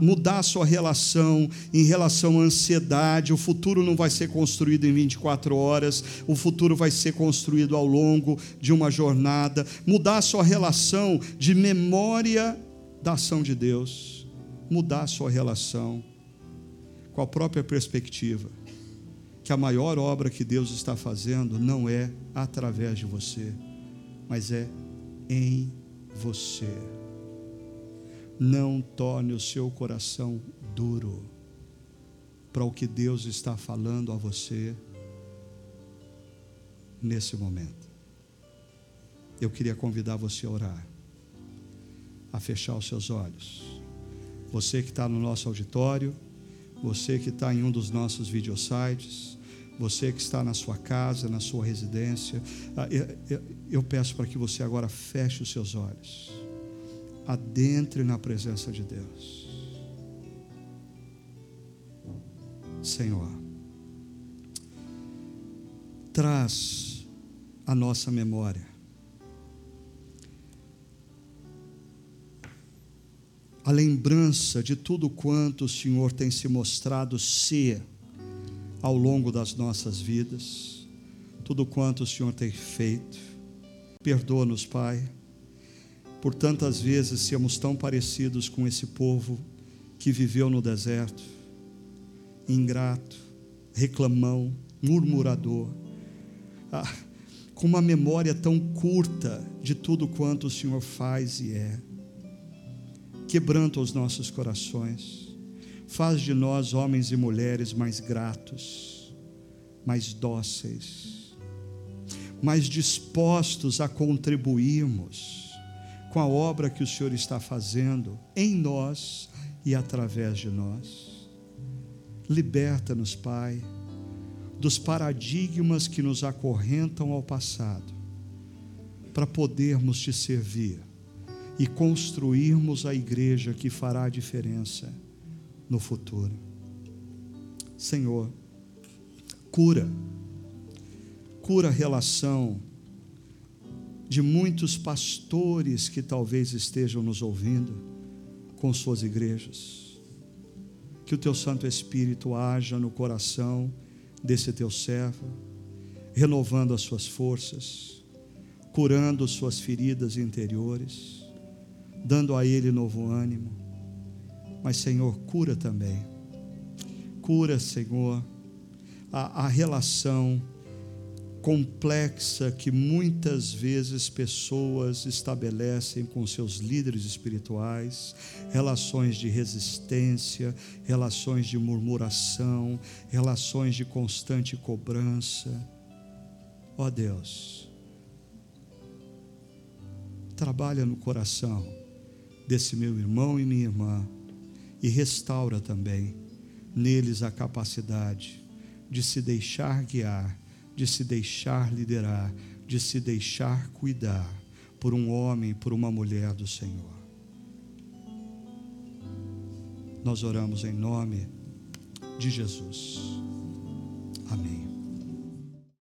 mudar a sua relação em relação à ansiedade. O futuro não vai ser construído em 24 horas, o futuro vai ser construído ao longo de uma jornada. Mudar a sua relação de memória da ação de Deus, mudar a sua relação com a própria perspectiva que a maior obra que Deus está fazendo não é através de você, mas é em você não torne o seu coração duro para o que Deus está falando a você nesse momento. Eu queria convidar você a orar, a fechar os seus olhos. Você que está no nosso auditório você que está em um dos nossos videosites, você que está na sua casa, na sua residência, ah, eu peço para que você agora feche os seus olhos, adentre na presença de Deus. Senhor, traz a nossa memória a lembrança de tudo quanto o Senhor tem se mostrado ser ao longo das nossas vidas, tudo quanto o Senhor tem feito. Perdoa-nos, Pai, por tantas vezes sermos tão parecidos com esse povo que viveu no deserto, ingrato, reclamão, murmurador, ah, com uma memória tão curta de tudo quanto o Senhor faz e é. Quebranta os nossos corações, faz de nós homens e mulheres mais gratos, mais dóceis, mais dispostos a contribuirmos com a obra que o Senhor está fazendo em nós e através de nós. Liberta-nos, Pai, dos paradigmas que nos acorrentam ao passado, para podermos te servir e construirmos a igreja que fará a diferença no futuro. Senhor, cura, cura a relação de muitos pastores que talvez estejam nos ouvindo com suas igrejas. Que o teu Santo Espírito haja no coração desse teu servo, renovando as suas forças, curando suas feridas interiores dando a Ele novo ânimo. Mas, Senhor, cura também. Cura, Senhor, a, a relação complexa que muitas vezes pessoas estabelecem com seus líderes espirituais, relações de resistência, relações de murmuração, relações de constante cobrança. Ó oh Deus, trabalha no coração desse meu irmão e minha irmã e restaura também neles a capacidade de se deixar guiar, de se deixar liderar, de se deixar cuidar por um homem, por uma mulher do Senhor. Nós oramos em nome de Jesus. Amém.